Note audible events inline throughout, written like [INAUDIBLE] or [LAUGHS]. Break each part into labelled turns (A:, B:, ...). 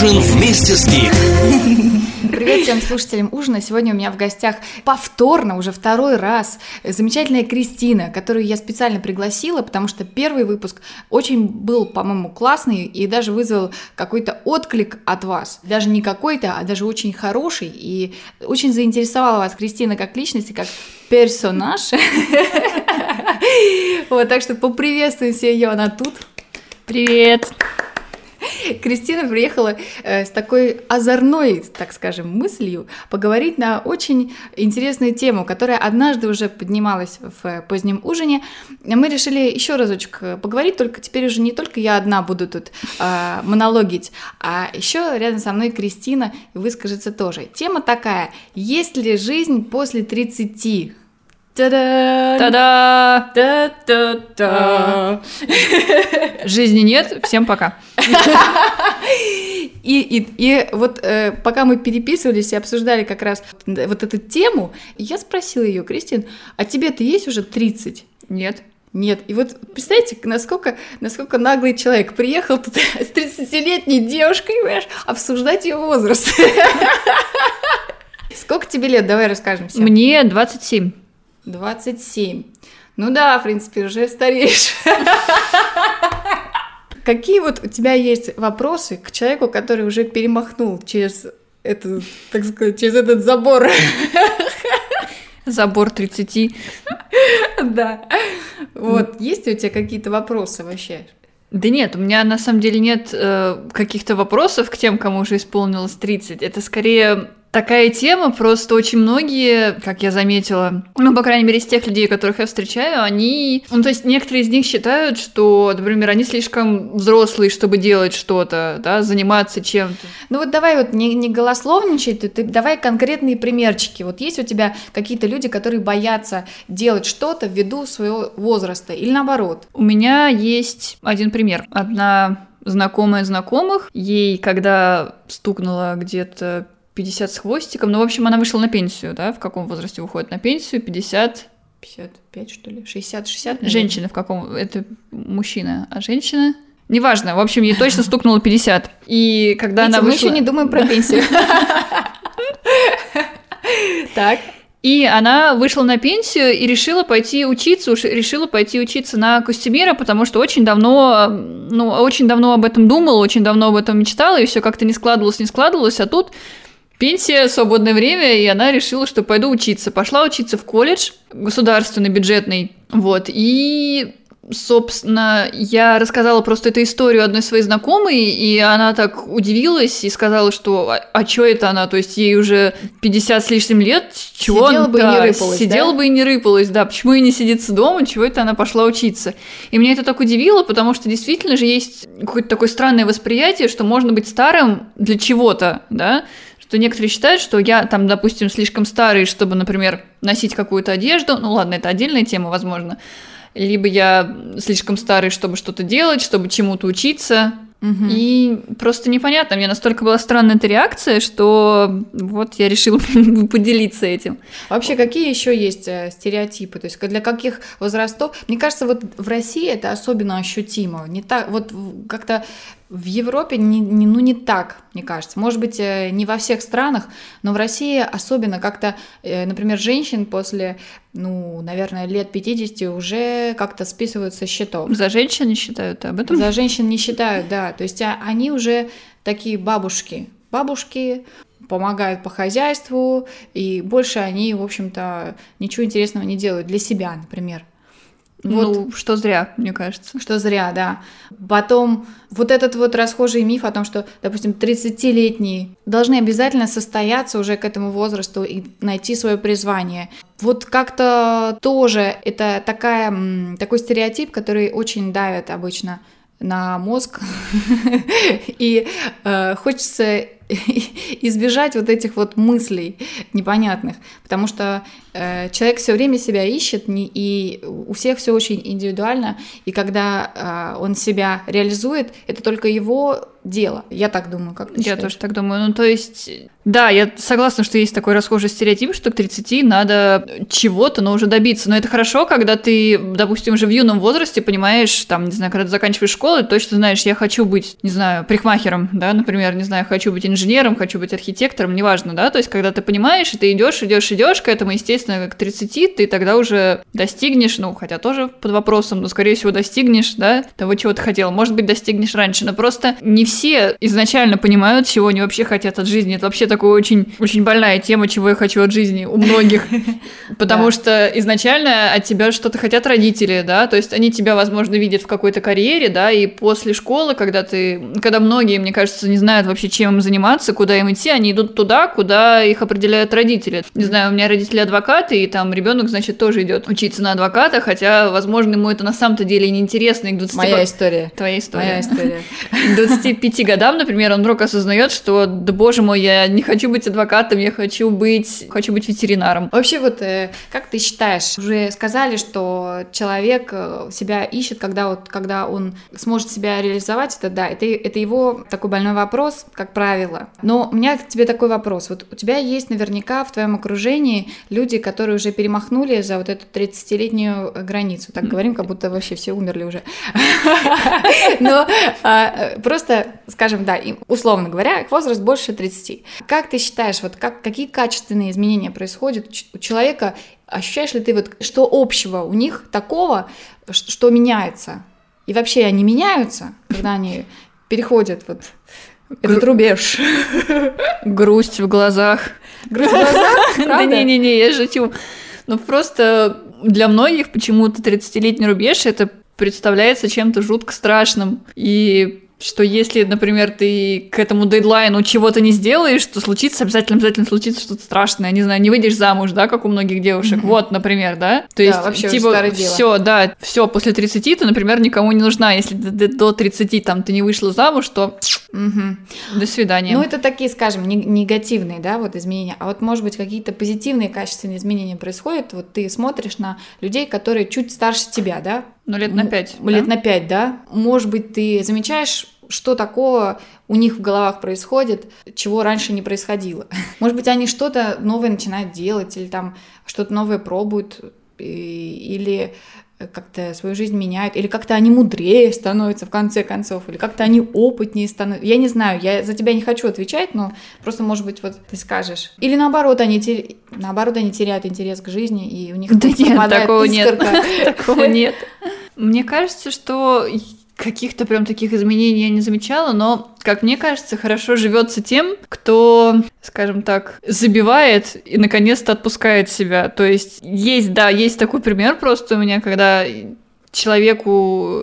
A: Ужин вместе с Гик.
B: Привет всем слушателям ужина. Сегодня у меня в гостях повторно, уже второй раз, замечательная Кристина, которую я специально пригласила, потому что первый выпуск очень был, по-моему, классный и даже вызвал какой-то отклик от вас. Даже не какой-то, а даже очень хороший. И очень заинтересовала вас Кристина как личность и как персонаж. [LAUGHS] Вот, так что поприветствуем все ее, она тут.
C: Привет!
B: Кристина приехала э, с такой озорной, так скажем, мыслью поговорить на очень интересную тему, которая однажды уже поднималась в позднем ужине. Мы решили еще разочек поговорить, только теперь уже не только я одна буду тут э, монологить, а еще рядом со мной Кристина выскажется тоже. Тема такая: есть ли жизнь после 30?
C: Та-да!
B: Та-да! Та-та-та! [LAUGHS]
C: Жизни нет, всем пока.
B: И, и, и вот э, пока мы переписывались и обсуждали как раз вот эту тему, я спросила ее, Кристин, а тебе-то есть уже 30?
C: Нет.
B: Нет. И вот представьте, насколько, насколько наглый человек приехал тут [LAUGHS] с 30-летней девушкой, понимаешь, обсуждать ее возраст. [LAUGHS] Сколько тебе лет? Давай расскажем всем.
C: Мне 27.
B: 27. Ну да, в принципе, уже стареешь. [LAUGHS] Какие вот у тебя есть вопросы к человеку, который уже перемахнул через эту, так сказать, через этот забор? [LAUGHS]
C: Забор 30. [LAUGHS]
B: Да. Вот, есть ли у тебя какие-то вопросы вообще?
C: Да нет, у меня на самом деле нет э, каких-то вопросов к тем, кому уже исполнилось 30. Это скорее такая тема, просто очень многие, как я заметила, ну, по крайней мере, из тех людей, которых я встречаю, они, ну, то есть некоторые из них считают, что, например, они слишком взрослые, чтобы делать что-то, да, заниматься чем-то.
B: Ну вот давай вот не, не голословничай, ты, ты давай конкретные примерчики. Вот есть у тебя какие-то люди, которые боятся делать что-то ввиду своего возраста или наоборот?
C: У меня есть один пример. Одна знакомая знакомых, ей когда стукнуло где-то 50 с хвостиком. Ну, в общем, она вышла на пенсию, да? В каком возрасте выходит на пенсию? 50...
B: 55, что ли? 60-60?
C: Женщина в каком? Это мужчина. А женщина? Неважно, в общем, ей точно стукнуло 50. И когда
B: Видите,
C: она
B: мы
C: вышла...
B: еще не думаем про пенсию. [LAUGHS] Так.
C: И она вышла на пенсию и решила пойти учиться, уж решила пойти учиться на костюмера, потому что очень давно, ну, очень давно об этом думала, очень давно об этом мечтала, и все как-то не складывалось, не складывалось, а тут пенсия, свободное время, и она решила, что пойду учиться. Пошла учиться в колледж государственный, бюджетный, вот, и собственно, я рассказала просто эту историю одной своей знакомой, и она так удивилась и сказала, что а, а что это она, то есть ей уже 50 с лишним лет, чего
B: Сидела
C: она,
B: бы и не рыпалась,
C: Сидела
B: да?
C: бы и не рыпалась, да, почему и не сидится дома, чего это она пошла учиться. И меня это так удивило, потому что действительно же есть какое-то такое странное восприятие, что можно быть старым для чего-то, да, что некоторые считают, что я там, допустим, слишком старый, чтобы, например, носить какую-то одежду, ну ладно, это отдельная тема, возможно, либо я слишком старый, чтобы что-то делать, чтобы чему-то учиться,
B: Мгм.
C: и просто непонятно, мне настолько была странная эта реакция, что вот я решила [LAUGHS] поделиться этим.
B: Вообще, какие еще есть э, стереотипы? То есть для каких возрастов? Мне кажется, вот в России это особенно ощутимо. Не так, вот как-то в Европе не, не- ну не так, мне кажется. Может быть, э, не во всех странах, но в России особенно как-то, э, например, женщин после, ну, наверное, лет 50 уже как-то списывают со счетов.
C: За женщин не считают об этом?
B: За женщин не считают, да. То есть а- они уже такие бабушки. Бабушки помогают по хозяйству, и больше они, в общем-то, ничего интересного не делают для себя, например. Вот.
C: Ну, что зря, мне кажется.
B: Что зря, да. Потом вот этот вот расхожий миф о том, что, допустим, 30-летние должны обязательно состояться уже к этому возрасту и найти свое призвание. Вот как-то тоже это такая, такой стереотип, который очень давит обычно на мозг. [LAUGHS] И э, хочется [LAUGHS] избежать вот этих вот мыслей непонятных, потому что э, человек все время себя ищет, не, и у всех все очень индивидуально, и когда э, он себя реализует, это только его дело. Я так думаю, как ты
C: Я
B: считаешь?
C: тоже так думаю. Ну, то есть, да, я согласна, что есть такой расхожий стереотип, что к 30 надо чего-то, но уже добиться. Но это хорошо, когда ты, допустим, уже в юном возрасте понимаешь, там, не знаю, когда ты заканчиваешь школу, точно знаешь, я хочу быть, не знаю, парикмахером, да, например, не знаю, хочу быть инженером, хочу быть архитектором, неважно, да, то есть, когда ты понимаешь, и ты идешь, идешь, идешь к этому, естественно, к 30 ты тогда уже достигнешь, ну, хотя тоже под вопросом, но, скорее всего, достигнешь, да, того, чего ты хотел. Может быть, достигнешь раньше, но просто не все изначально понимают, чего они вообще хотят от жизни. Это вообще такая очень, очень больная тема, чего я хочу от жизни у многих. [LAUGHS] Потому что изначально от тебя что-то хотят родители, да, то есть они тебя, возможно, видят в какой-то карьере, да, и после школы, когда ты, когда многие, мне кажется, не знают вообще, чем им заниматься, куда им идти, они идут туда, куда их определяют родители. Не знаю, у меня родители адвокаты, и там ребенок, значит, тоже идет учиться на адвоката, хотя, возможно, ему это на самом-то деле неинтересно, и к 20
B: Моя история.
C: Твоя история.
B: Моя история.
C: К 25 годам, например, он вдруг осознает, что, да боже мой, я не хочу быть адвокатом, я хочу быть, хочу быть ветеринаром.
B: Вообще вот, э, как ты считаешь, уже сказали, что человек э, себя ищет, когда, вот, когда он сможет себя реализовать, это да, это, это его такой больной вопрос, как правило. Но у меня к тебе такой вопрос. Вот у тебя есть наверняка в твоем окружении люди, которые уже перемахнули за вот эту 30-летнюю границу. Так говорим, как будто вообще все умерли уже. [LAUGHS] Но а, э, просто, скажем, да, условно говоря, их возраст больше 30. Как ты считаешь, вот как, какие качественные изменения происходят у человека? Ощущаешь ли ты вот, что общего у них такого, что меняется? И вообще они меняются, когда они переходят вот этот рубеж?
C: Грусть в глазах.
B: Грусть в глазах? [LAUGHS]
C: Да не-не-не, я шучу. Ну просто для многих почему-то 30-летний рубеж это представляется чем-то жутко страшным. И что если, например, ты к этому дедлайну чего-то не сделаешь, то случится обязательно, обязательно случится что-то страшное. Не знаю, не выйдешь замуж, да, как у многих девушек. Вот, например, да. То
B: Да,
C: есть,
B: вообще
C: типа, все, да, все, после 30 ты, например, никому не нужна. Если до 30 там ты не вышла замуж, то
B: Мгм.
C: до свидания.
B: Ну, это такие, скажем, не- негативные, да, вот изменения. А вот, может быть, какие-то позитивные, качественные изменения происходят. Вот ты смотришь на людей, которые чуть старше тебя, да?
C: Ну, лет на
B: М,
C: 5.
B: Лет на пять, да? Может быть, ты замечаешь, что такого у них в головах происходит, чего раньше не происходило. [LAUGHS] Может быть, они что-то новое начинают делать, или там что-то новое пробуют, или как-то свою жизнь меняют, или как-то они мудрее становятся в конце концов, или как-то они опытнее становятся. Я не знаю, я за тебя не хочу отвечать, но просто, может быть, вот ты скажешь. Или наоборот, они, те- наоборот, они теряют интерес к жизни, и у них
C: Да нет, такого нет.
B: искорка. [LAUGHS]
C: Такого нет. Мне кажется, что каких-то прям таких изменений я не замечала, но, как мне кажется, хорошо живется тем, кто, скажем так, забивает и наконец-то отпускает себя. То есть есть, да, есть такой пример просто у меня, когда человеку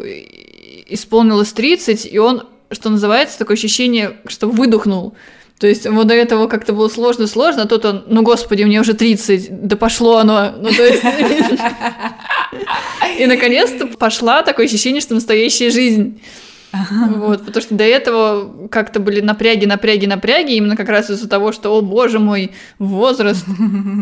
C: исполнилось 30, и он, что называется, такое ощущение, что выдохнул. То есть ему до этого как-то было сложно-сложно, а тут он, ну господи, мне уже 30, да пошло оно. Ну то есть... [LAUGHS] И наконец-то пошла такое ощущение, что настоящая жизнь. Вот, потому что до этого как-то были напряги, напряги, напряги, именно как раз из-за того, что, о боже мой, возраст.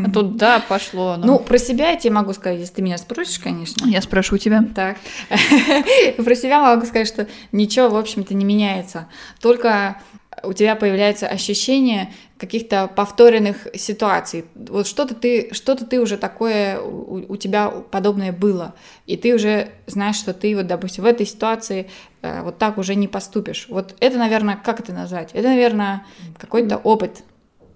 C: А тут, да, пошло оно.
B: Ну, про себя я тебе могу сказать, если ты меня спросишь, конечно.
C: я спрошу тебя.
B: Так. [LAUGHS] Про себя могу сказать, что ничего, в общем-то, не меняется. Только у тебя появляется ощущение каких-то повторенных ситуаций. Вот что-то ты, что-то ты уже такое, у, у тебя подобное было. И ты уже знаешь, что ты, вот, допустим, в этой ситуации э, вот так уже не поступишь. Вот это, наверное, как это назвать? Это, наверное, какой-то опыт.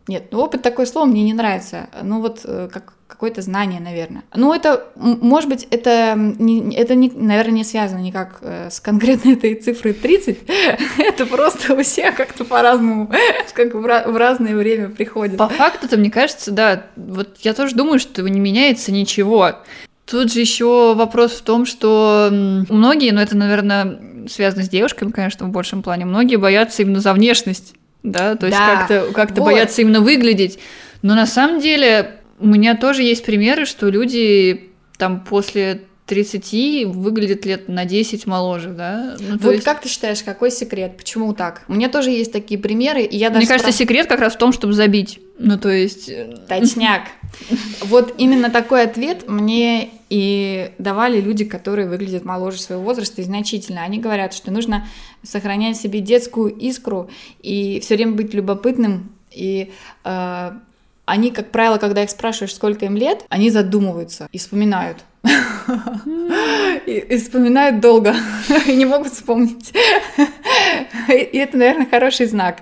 B: Нет, ну опыт такое слово мне не нравится. Ну вот э, как какое-то знание, наверное. Ну это, может быть, это, не, это не, наверное, не связано никак э, с конкретно [LAUGHS] этой цифрой 30. [LAUGHS] это просто у всех как-то по-разному, [LAUGHS] как в, разное время приходит.
C: По факту-то, мне кажется, да, вот я тоже думаю, что не меняется ничего. Тут же еще вопрос в том, что многие, ну это, наверное, связано с девушками, конечно, в большем плане, многие боятся именно за внешность, да, то есть
B: Да,
C: как-то как
B: вот.
C: боятся именно выглядеть. Но на самом деле у меня тоже есть примеры, что люди там после 30 выглядит лет на 10 моложе, да?
B: Ну, вот есть... как ты считаешь, какой секрет? Почему так? У меня тоже есть такие примеры, и я даже...
C: Мне кажется, спраш... секрет как раз в том, чтобы забить. Ну, то есть... Э,
B: Точняк. [LAUGHS] Вот именно такой ответ мне и давали люди, которые выглядят моложе своего возраста и значительно. Они говорят, что нужно сохранять себе детскую искру и все время быть любопытным и э, они, как правило, когда их спрашиваешь, сколько им лет, они задумываются и вспоминают. [LAUGHS] И, вспоминают долго, [LAUGHS] и не могут вспомнить. И это, наверное, хороший знак.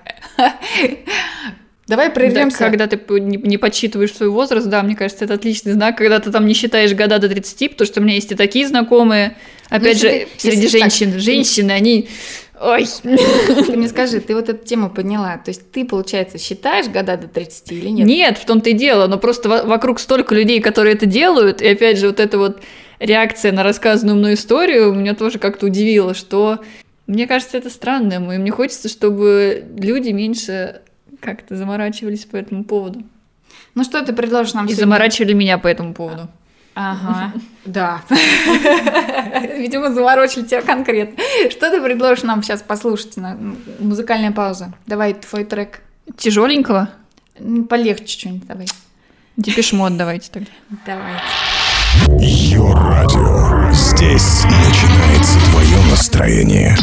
B: Давай прервемся.
C: Да, когда ты не, не подсчитываешь свой возраст, да, мне кажется, это отличный знак, когда ты там не считаешь года до 30, потому что у меня есть и такие знакомые, опять ну, же, ты, среди женщин, так, женщины, они Ой.
B: Ты мне скажи, ты вот эту тему подняла. То есть ты, получается, считаешь года до 30 или нет?
C: Нет, в том-то и дело. Но просто вокруг столько людей, которые это делают. И опять же, вот эта вот реакция на рассказанную мной историю меня тоже как-то удивила, что мне кажется, это странным. И мне хочется, чтобы люди меньше как-то заморачивались по этому поводу.
B: Ну что ты предложишь нам
C: И сегодня? заморачивали меня по этому поводу.
B: Ага, да. [LAUGHS] Видимо, заворочили тебя конкретно. Что ты предложишь нам сейчас послушать на музыкальная пауза? Давай твой трек.
C: Тяжеленького?
B: Полегче что-нибудь давай.
C: Депешмот давайте тогда.
B: Давайте.
A: Йо-радио. Здесь начинается твое настроение.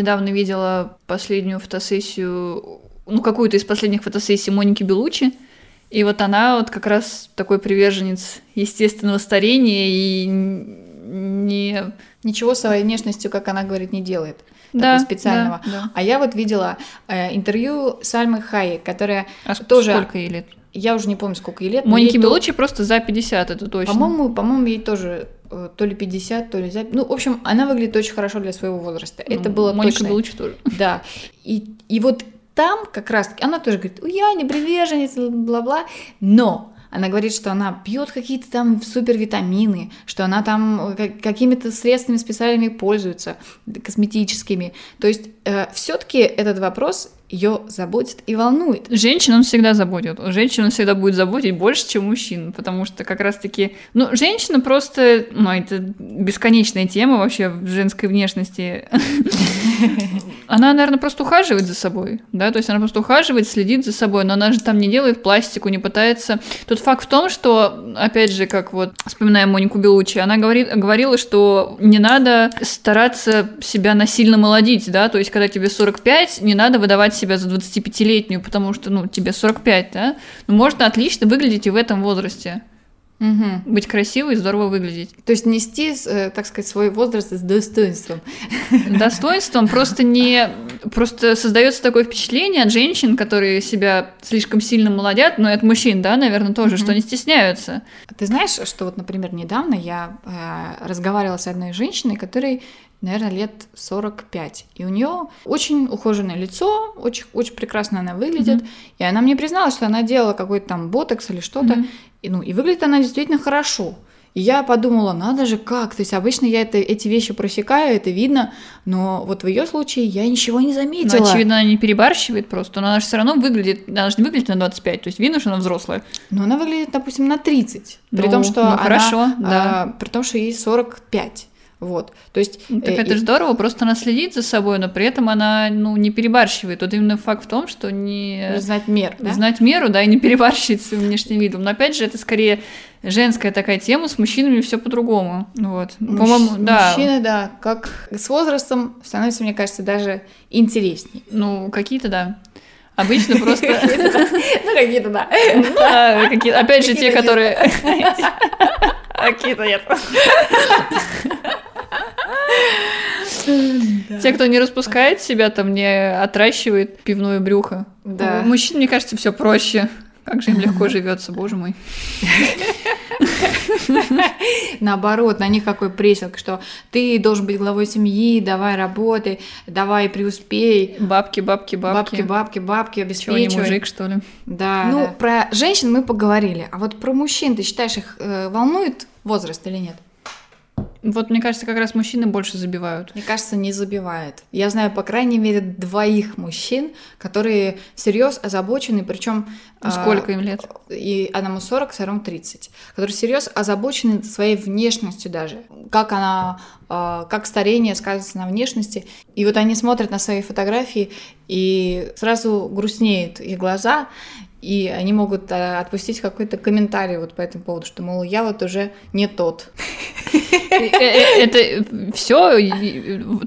C: Недавно видела последнюю фотосессию, ну, какую-то из последних фотосессий Моники Белучи. И вот она вот как раз такой приверженец естественного старения и не...
B: Ничего своей внешностью, как она говорит, не делает.
C: Да,
B: специального.
C: да, да.
B: А я вот видела э, интервью Сальмы Хайек, которая
C: А
B: тоже...
C: сколько ей лет?
B: Я уже не помню, сколько ей лет.
C: Моники
B: ей то-
C: Белучи просто за 50, это точно.
B: По-моему, по-моему, ей тоже то ли 50, то ли за... Ну, в общем, она выглядит очень хорошо для своего возраста. Это
C: Ну,
B: было
C: Моника
B: точно.
C: Белучи тоже.
B: Да. И, и вот там как раз она тоже говорит, «Ой, я не приверженец, бла-бла, но она говорит, что она пьет какие-то там супервитамины, что она там э, ка- какими-то средствами специальными пользуется, косметическими. То есть все-таки этот вопрос ее заботит и волнует.
C: Женщин он всегда заботит. Женщин он всегда будет заботить больше, чем мужчин, потому что как раз-таки... Ну, женщина просто... Ну, это бесконечная тема вообще в женской внешности. [LAUGHS] Она, наверное, просто ухаживает за собой, да, то есть она просто ухаживает, следит за собой, но она же там не делает пластику, не пытается... Тут факт в том, что, опять же, как вот вспоминаем Монику Белучи, она говорит, говорила, что не надо стараться себя насильно молодить, да, то есть когда тебе 45, не надо выдавать себя за 25-летнюю, потому что, ну, тебе 45, да, но можно отлично выглядеть и в этом возрасте.
B: Мгм.
C: Быть красивой и здорово выглядеть.
B: То есть нести, э, так сказать, свой возраст с достоинством.
C: достоинством просто не просто создается такое впечатление от женщин, которые себя слишком сильно молодят, но и от мужчин, да, наверное, тоже, что они стесняются.
B: Ты знаешь, что вот, например, недавно я э, разговаривала с одной женщиной, которой, наверное, лет 45. И у нее очень ухоженное лицо, очень, очень прекрасно она выглядит. И она мне призналась, что она делала какой-то там ботокс или что-то.
C: Мгм.
B: И, ну, и выглядит она действительно хорошо. И я подумала, надо же как. То есть обычно я это, эти вещи просекаю, это видно, но вот в ее случае я ничего не
C: Ну,
B: заметила.
C: очевидно, она не перебарщивает просто, но она же все равно выглядит, она же не выглядит на 25, то есть видно, что она взрослая.
B: Но она выглядит, допустим, на 30. При
C: Ну,
B: том, что
C: ну,
B: она,
C: хорошо,
B: а,
C: да.
B: при том, что ей 45. Вот. То есть...
C: Ну, так
B: э,
C: это
B: и-
C: же здорово, просто она следит за собой, но при этом она, ну, не перебарщивает. Вот именно факт в том, что не...
B: знать мер, да?
C: знать меру, да, и не [LAUGHS] перебарщивать своим внешним видом. Но опять же, это скорее женская такая тема, с мужчинами все по-другому. Вот.
B: Мужч-
C: По-моему, да.
B: Мужчины, да, как с возрастом становится, мне кажется, даже интересней.
C: Ну, какие-то, да. Обычно просто... [LAUGHS]
B: Ну, какие-то, да.
C: Какие- Опять же, те, которые... Какие-то нет. [LAUGHS] Те, кто не распускает себя, там не отращивает пивное брюхо.
B: Да.
C: У мужчин, мне кажется, все проще. Как же им легко живется, боже мой.
B: Наоборот, на них какой прессинг, что ты должен быть главой семьи, давай работай, давай преуспей.
C: Бабки, бабки, бабки.
B: Бабки, бабки, бабки,
C: Чего, не
B: обеспечивай.
C: мужик, что ли?
B: Да. Ну, про женщин мы поговорили. А вот про мужчин, ты считаешь, их э, волнует возраст или нет?
C: Вот, мне кажется, как раз мужчины больше забивают.
B: Мне кажется, не забивает. Я знаю, по крайней мере, двоих мужчин, которые всерьез озабочены, причем
C: Ну, сколько им лет?
B: и одному 40, второму 30, которые всерьез озабочены своей внешностью даже, как она, а, как старение сказывается на внешности. И вот они смотрят на свои фотографии, и сразу грустнеют их глаза, и они могут э, отпустить какой-то комментарий вот по этому поводу, что, мол, я вот уже не тот.
C: Э, э, Это все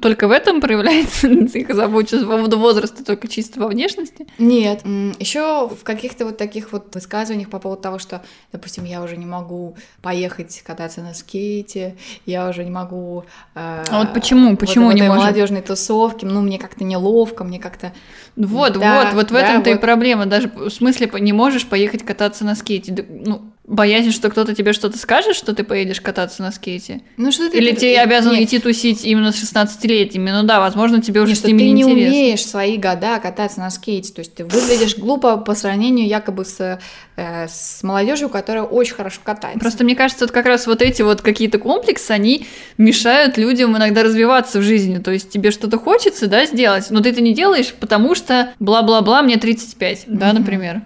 C: только в этом проявляется [LAUGHS] их озабоченность по поводу возраста, только чисто во внешности?
B: Нет, еще в каких-то вот таких вот высказываниях по поводу того, что, допустим, я уже не могу поехать кататься на скейте, я уже не могу...
C: А вот почему? Почему не можем?
B: молодежной тусовки, ну, мне как-то неловко, мне как-то...
C: Вот, вот, вот в этом-то и проблема. Даже в смысле по- не можешь поехать кататься на скейте. Да, Ну, боязнь, что кто-то тебе что-то скажет, что ты поедешь кататься на скейте.
B: Ну, что ты...
C: Или
B: ты-
C: тебе обязан
B: нет,
C: идти тусить именно с 16-летними. Ну да, возможно, тебе уже
B: нет,
C: с ними
B: ты
C: не интересно.
B: умеешь в свои года кататься на скейте, то есть ты выглядишь глупо по сравнению якобы с, э, с молодежью, которая очень хорошо катается.
C: Просто мне кажется, вот как раз вот эти вот какие-то комплексы, они мешают людям иногда развиваться в жизни. То есть тебе что-то хочется, да, сделать, но ты это не делаешь, потому что бла-бла-бла, мне 35, да,
B: Мгм.
C: например.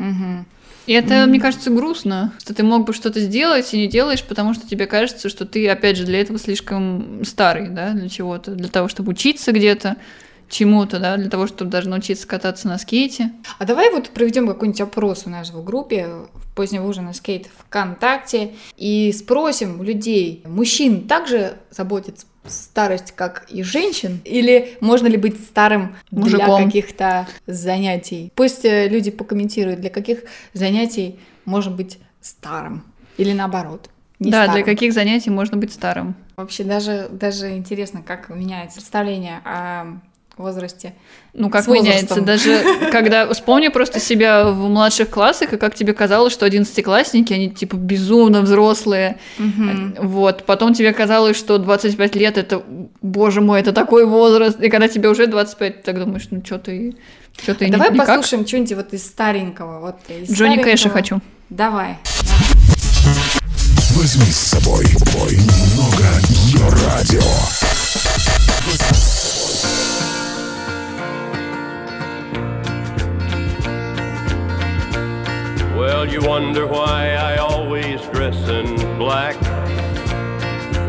B: Мгм.
C: И это, мне кажется, грустно, что ты мог бы что-то сделать и не делаешь, потому что тебе кажется, что ты, опять же, для этого слишком старый, да, для чего-то, для того, чтобы учиться где-то. чему-то, да, для того, чтобы даже научиться кататься на скейте.
B: А давай вот проведем какой-нибудь опрос у нас в группе в позднего ужина скейт ВКонтакте и спросим у людей, мужчин также заботит старость, как и женщин? Или можно ли быть старым
C: Мужиком.
B: для каких-то занятий? Пусть э, люди покомментируют, для каких занятий можно быть старым. Или наоборот. не
C: да,
B: старым.
C: для каких занятий можно быть старым.
B: Вообще даже, даже интересно, как меняется представление о возрасте.
C: Ну, как
B: С
C: меняется.
B: возрастом.
C: Даже когда [LAUGHS] вспомни просто себя в младших классах, и как тебе казалось, что одиннадцатиклассники, они типа безумно взрослые. Вот. Потом тебе казалось, что 25 лет это, боже мой, это такой возраст. И когда тебе уже 25, ты так думаешь, ну что ты, что ты
B: А Давай
C: никак.
B: послушаем что-нибудь вот из старенького. Вот из
C: Джонни
B: старенького.
C: Кэша хочу.
B: Давай.
A: Возьми с собой бой немного ее радио.
D: Well, you wonder why I always dress in black.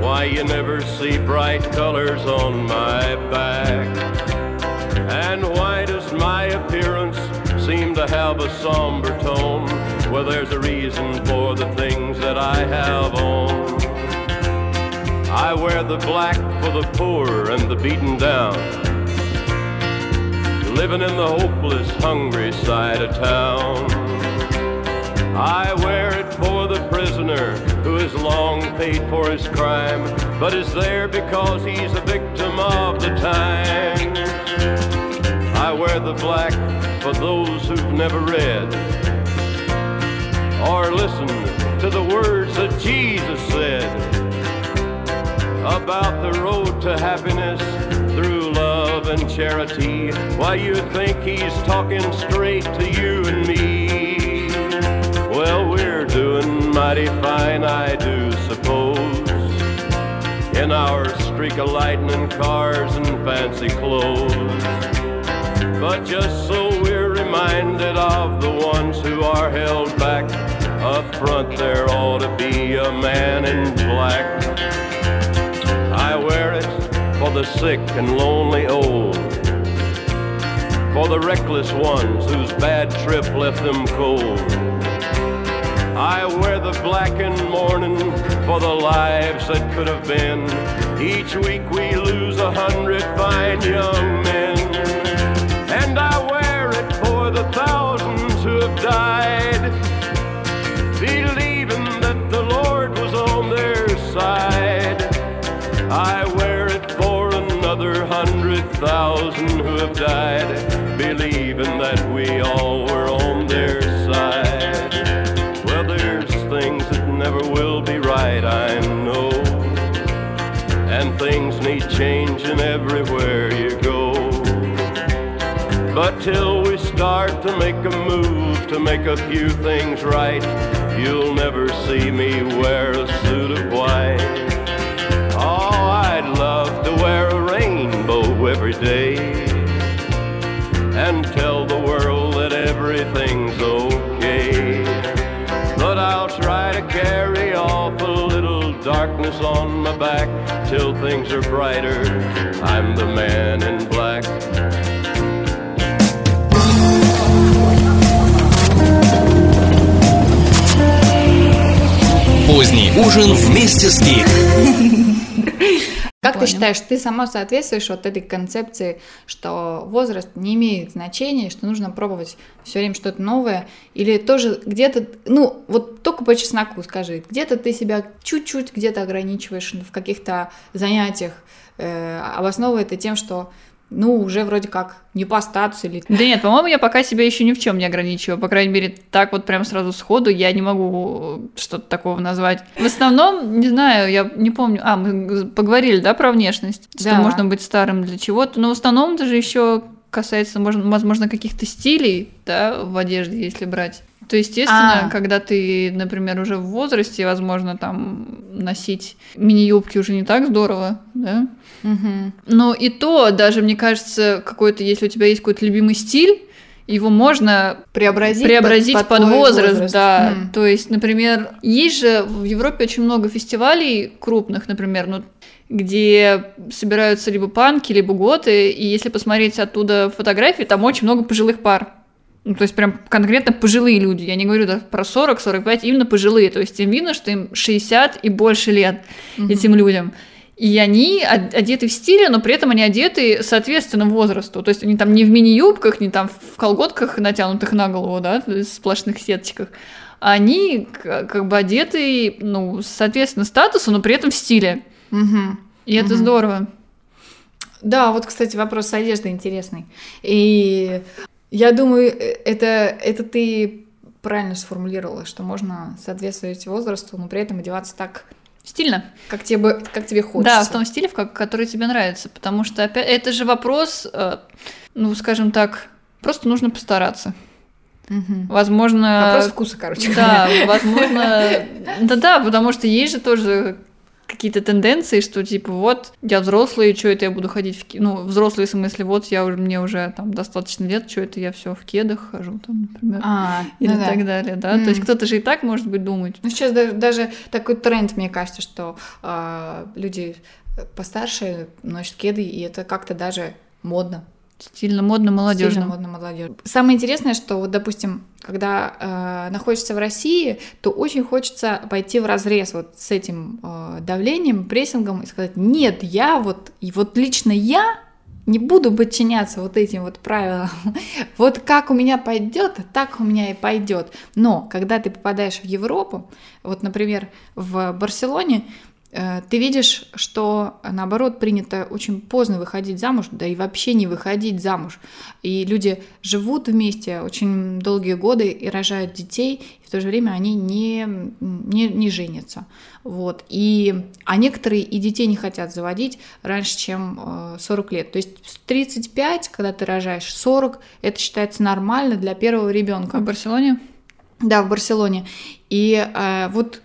D: Why you never see bright colors on my back. And why does my appearance seem to have a somber tone? Well, there's a reason for the things that I have on. I wear the black for the poor and the beaten down living in the hopeless, hungry side of town. Paid for his crime, but is there because he's a victim of the times. I wear the black for those who've never read or listened to the words that Jesus said about the road to happiness through love and charity. Why you think he's talking straight to you and me? Mighty fine, I do suppose. In our streak of lightning cars and fancy clothes. But just so we're reminded of the ones who are held back. Up front there ought to be a man in black. I wear it for the sick and lonely old. For the reckless ones whose bad trip left them cold. The black in mourning for the lives that could have been. Each week we lose a hundred fine young men. And I wear it for the thousands who have died believing that the Lord was on their side. I wear it for another hundred thousand who have died, believing that we all were on everywhere you go. But till we start to make a move to make a few things right, you'll never see me wear a suit of white. Oh, I'd love to wear a rainbow every day darkness on my back till things are brighter. I'm the man in black.
E: Поздний ужин вместе с Гик.
B: Как ты считаешь, ты сама соответствуешь вот этой концепции, что возраст не имеет значения, что нужно пробовать все время что-то новое? Или тоже где-то, ну, вот только по чесноку скажи, где-то ты себя чуть-чуть где-то ограничиваешь в каких-то занятиях, э, обосновывая это тем, что, ну, уже вроде как не по статусу или...
C: Да нет, по-моему, я пока себя еще ни в чем не ограничиваю. По крайней мере, так вот прям сразу сходу я не могу что-то такого назвать. В основном, не знаю, я не помню. А, мы поговорили, да, про внешность? Что
B: Да.
C: можно быть старым для чего-то. Но в основном даже еще касается, можно- возможно, каких-то стилей, да, в одежде, если брать. То, естественно,
B: А.
C: когда ты, например, уже в возрасте, возможно, там носить мини-юбки уже не так здорово, да?
B: Мгм.
C: Но и то, даже мне кажется, какой-то, если у тебя есть какой-то любимый стиль, его можно
B: Преобразить,
C: преобразить под,
B: твой
C: возраст, да.
B: М.
C: То есть, например, есть же в Европе очень много фестивалей крупных, например, ну, где собираются либо панки, либо готы, и если посмотреть оттуда фотографии, там очень много пожилых пар. Ну, то есть прям конкретно пожилые люди. Я не говорю да, про 40-45, именно пожилые. То есть им видно, что им 60 и больше лет этим людям. И они од- одеты в стиле, но при этом они одеты соответственно возрасту. То есть они там не в мини-юбках, не там в колготках, натянутых на голову, да, в сплошных сеточках. Они как бы одеты, ну, соответственно, статусу, но при этом в стиле.
B: Мгм.
C: И это
B: Мгм.
C: здорово.
B: Да, вот, кстати, вопрос с одеждой интересный. И я думаю, э, это, это ты правильно сформулировала, что можно соответствовать возрасту, но при этом одеваться так,
C: Стильно.
B: как тебе, как тебе хочется.
C: Да, в том стиле, в как- который тебе нравится. Потому что опять, это же вопрос, э, ну, скажем так, просто нужно постараться.
B: Мгм.
C: Возможно...
B: Вопрос вкуса, короче.
C: Да, возможно... [LAUGHS] Да-да, потому что есть же тоже какие-то тенденции, что типа вот я взрослый, что это я буду ходить в ки- ну взрослый в смысле вот я уже мне уже там достаточно лет, что это я все в кедах хожу там, например,
B: А,
C: или
B: ну да.
C: так далее, да. То есть кто-то же и так может быть думать.
B: Ну, сейчас даже, даже такой тренд, мне кажется, что а, люди постарше носят кеды, и это как-то даже модно.
C: Стильно, модно, молодежно.
B: Стильно, модно, молодежно. Самое интересное, что вот, допустим, когда э, находишься в России, то очень хочется пойти в разрез вот с этим э, давлением, прессингом и сказать, нет, я вот, и вот лично я не буду подчиняться вот этим вот правилам. [LAUGHS] Вот как у меня пойдет, так у меня и пойдет. Но когда ты попадаешь в Европу, вот, например, в Барселоне, ты видишь, что наоборот принято очень поздно выходить замуж, да и вообще не выходить замуж. И люди живут вместе очень долгие годы и рожают детей, и в то же время они не, не, не женятся. Вот. И, а некоторые и детей не хотят заводить раньше, чем э, 40 лет. То есть с 35, когда ты рожаешь, 40, это считается нормально для первого ребенка.
C: В Барселоне?
B: Да, в Барселоне. И э, вот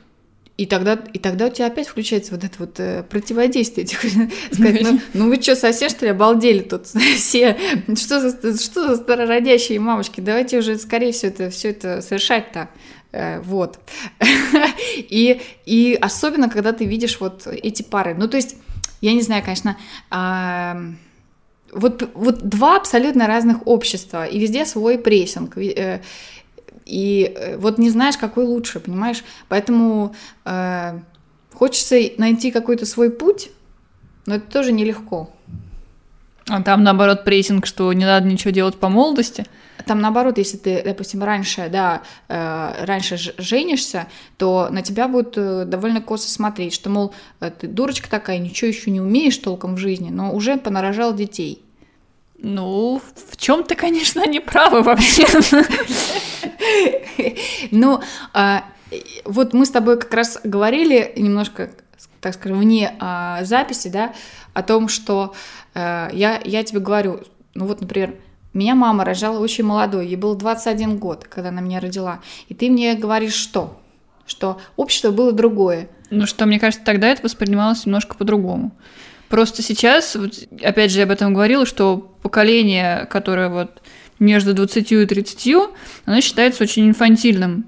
B: и тогда, и тогда у тебя опять включается вот это вот э, противодействие. Типа, [LAUGHS] Сказать, ну, [LAUGHS] ну вы что, совсем что ли обалдели тут [LAUGHS] все? Что за, что за старородящие мамочки? Давайте уже скорее все это, все это совершать-то. Э, Вот. И, и особенно, когда ты видишь вот эти пары. Ну, то есть, я не знаю, конечно, а, вот, вот два абсолютно разных общества, и везде свой прессинг. И э, вот не знаешь, какой лучше, понимаешь? Поэтому э, хочется найти какой-то свой путь, но это тоже нелегко.
C: А там, наоборот, прессинг, что не надо ничего делать по молодости.
B: Там наоборот, если ты, допустим, раньше, да, э, раньше женишься, то на тебя будут э, довольно косо смотреть, что, мол, э, ты дурочка такая, ничего еще не умеешь толком в жизни, но уже понарожал детей.
C: Ну, в чем-то, конечно, они правы вообще.
B: Ну, а, вот мы с тобой как раз говорили немножко, так скажем, вне а, записи, да, о том, что э, я, я тебе говорю, ну вот, например, меня мама рожала очень молодой, ей было 21 год, когда она меня родила, и ты мне говоришь что? Что общество было другое.
C: Ну что, мне кажется, тогда это воспринималось немножко по-другому. Просто сейчас, вот, опять же, я об этом говорила, что поколение, которое вот между 20 и 30, оно считается очень инфантильным.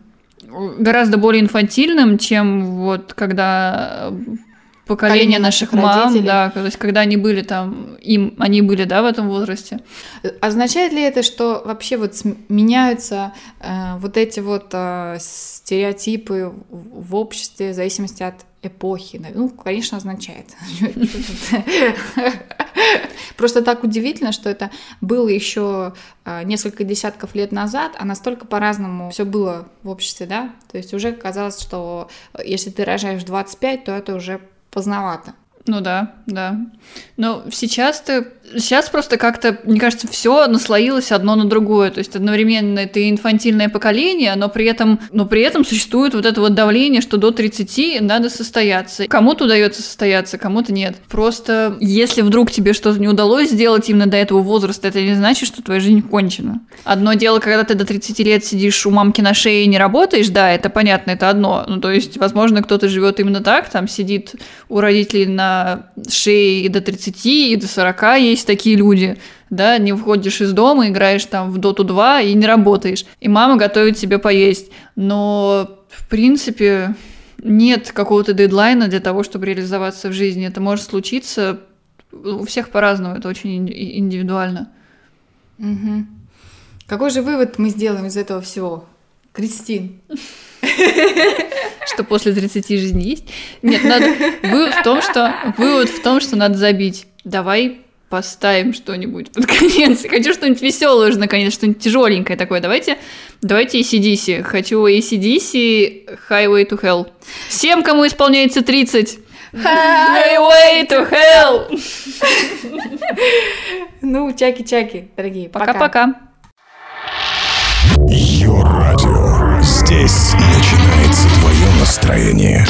C: Гораздо более инфантильным, чем вот когда поколение наших
B: наших
C: мам,
B: родителей.
C: да, то есть когда они были там, им, они были, да, в этом возрасте.
B: Означает ли это, что вообще вот меняются э, вот эти вот э, стереотипы в обществе в зависимости от эпохи? Ну, конечно, означает. [LAUGHS] Просто так удивительно, что это было еще э, несколько десятков лет назад, а настолько по-разному все было в обществе, да? То есть уже казалось, что э, если ты рожаешь в 25, то это уже поздновато.
C: Ну да, да. Но сейчас-то, сейчас просто как-то, мне кажется, все наслоилось одно на другое. То есть одновременно это инфантильное поколение, но при этом, но при этом существует вот это вот давление, что до 30 надо состояться. Кому-то удается состояться, кому-то нет. Просто если вдруг тебе что-то не удалось сделать именно до этого возраста, это не значит, что твоя жизнь кончена. Одно дело, когда ты до 30 лет сидишь у мамки на шее и не работаешь, да, это понятно, это одно. Ну, то есть, возможно, кто-то живет именно так, там сидит у родителей на на шее и до 30, и до 40 есть такие люди, да, не выходишь из дома, играешь там в Доту 2 и не работаешь, и мама готовит тебе поесть, но в принципе нет какого-то дедлайна для того, чтобы реализоваться в жизни, это может случиться у всех по-разному, это очень ин- индивидуально.
B: Мгм. Какой же вывод мы сделаем из этого всего? Кристин. [LAUGHS]
C: Что после 30 жизни есть? Нет, надо... Вывод в том, что... Вывод в том, что надо забить. Давай поставим что-нибудь под конец. Хочу что-нибудь веселое уже наконец, что-нибудь тяжеленькое такое. Давайте, давайте ACDC. Хочу ACDC Highway to Hell. Всем, кому исполняется 30. Highway to Hell.
B: Ну, чаки-чаки, дорогие. Пока.
C: Пока-пока.
A: Йо-радио. Здесь настроение.